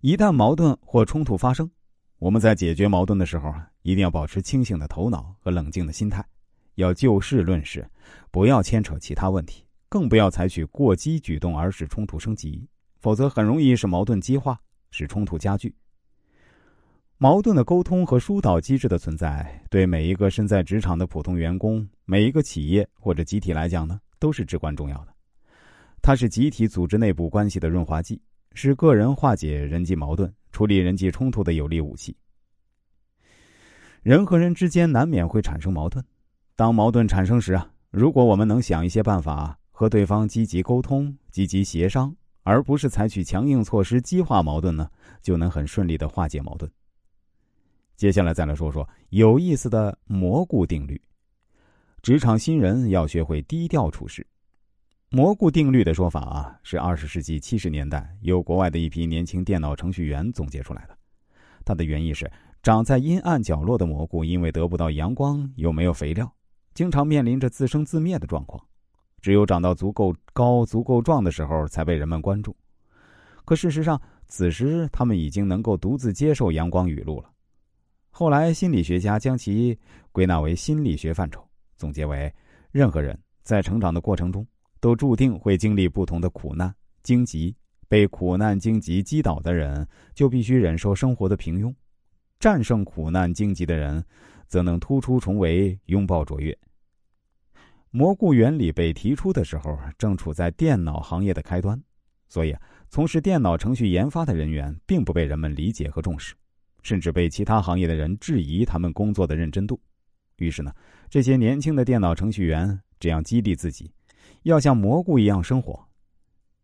一旦矛盾或冲突发生，我们在解决矛盾的时候啊，一定要保持清醒的头脑和冷静的心态，要就事论事，不要牵扯其他问题，更不要采取过激举动而使冲突升级，否则很容易使矛盾激化，使冲突加剧。矛盾的沟通和疏导机制的存在，对每一个身在职场的普通员工、每一个企业或者集体来讲呢，都是至关重要的。它是集体组织内部关系的润滑剂。是个人化解人际矛盾、处理人际冲突的有力武器。人和人之间难免会产生矛盾，当矛盾产生时啊，如果我们能想一些办法和对方积极沟通、积极协商，而不是采取强硬措施激化矛盾呢，就能很顺利的化解矛盾。接下来再来说说有意思的蘑菇定律：职场新人要学会低调处事。蘑菇定律的说法啊，是二十世纪七十年代由国外的一批年轻电脑程序员总结出来的。它的原意是，长在阴暗角落的蘑菇，因为得不到阳光又没有肥料，经常面临着自生自灭的状况。只有长到足够高、足够壮的时候，才被人们关注。可事实上，此时他们已经能够独自接受阳光雨露了。后来，心理学家将其归纳为心理学范畴，总结为：任何人在成长的过程中。都注定会经历不同的苦难荆棘，被苦难荆棘击倒的人，就必须忍受生活的平庸；战胜苦难荆棘的人，则能突出重围，拥抱卓越。蘑菇原理被提出的时候，正处在电脑行业的开端，所以从事电脑程序研发的人员并不被人们理解和重视，甚至被其他行业的人质疑他们工作的认真度。于是呢，这些年轻的电脑程序员这样激励自己。要像蘑菇一样生活，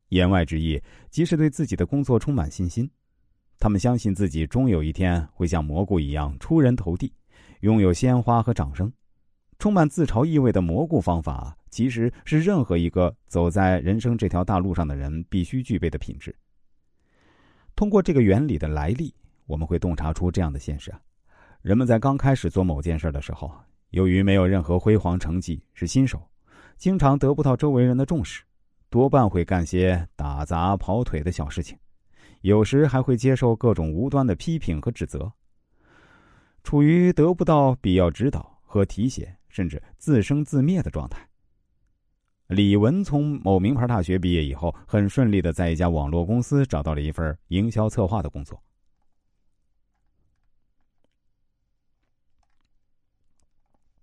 言外之意即是对自己的工作充满信心。他们相信自己终有一天会像蘑菇一样出人头地，拥有鲜花和掌声。充满自嘲意味的蘑菇方法，其实是任何一个走在人生这条大路上的人必须具备的品质。通过这个原理的来历，我们会洞察出这样的现实：人们在刚开始做某件事的时候，由于没有任何辉煌成绩，是新手。经常得不到周围人的重视，多半会干些打杂跑腿的小事情，有时还会接受各种无端的批评和指责，处于得不到必要指导和提携，甚至自生自灭的状态。李文从某名牌大学毕业以后，很顺利的在一家网络公司找到了一份营销策划的工作。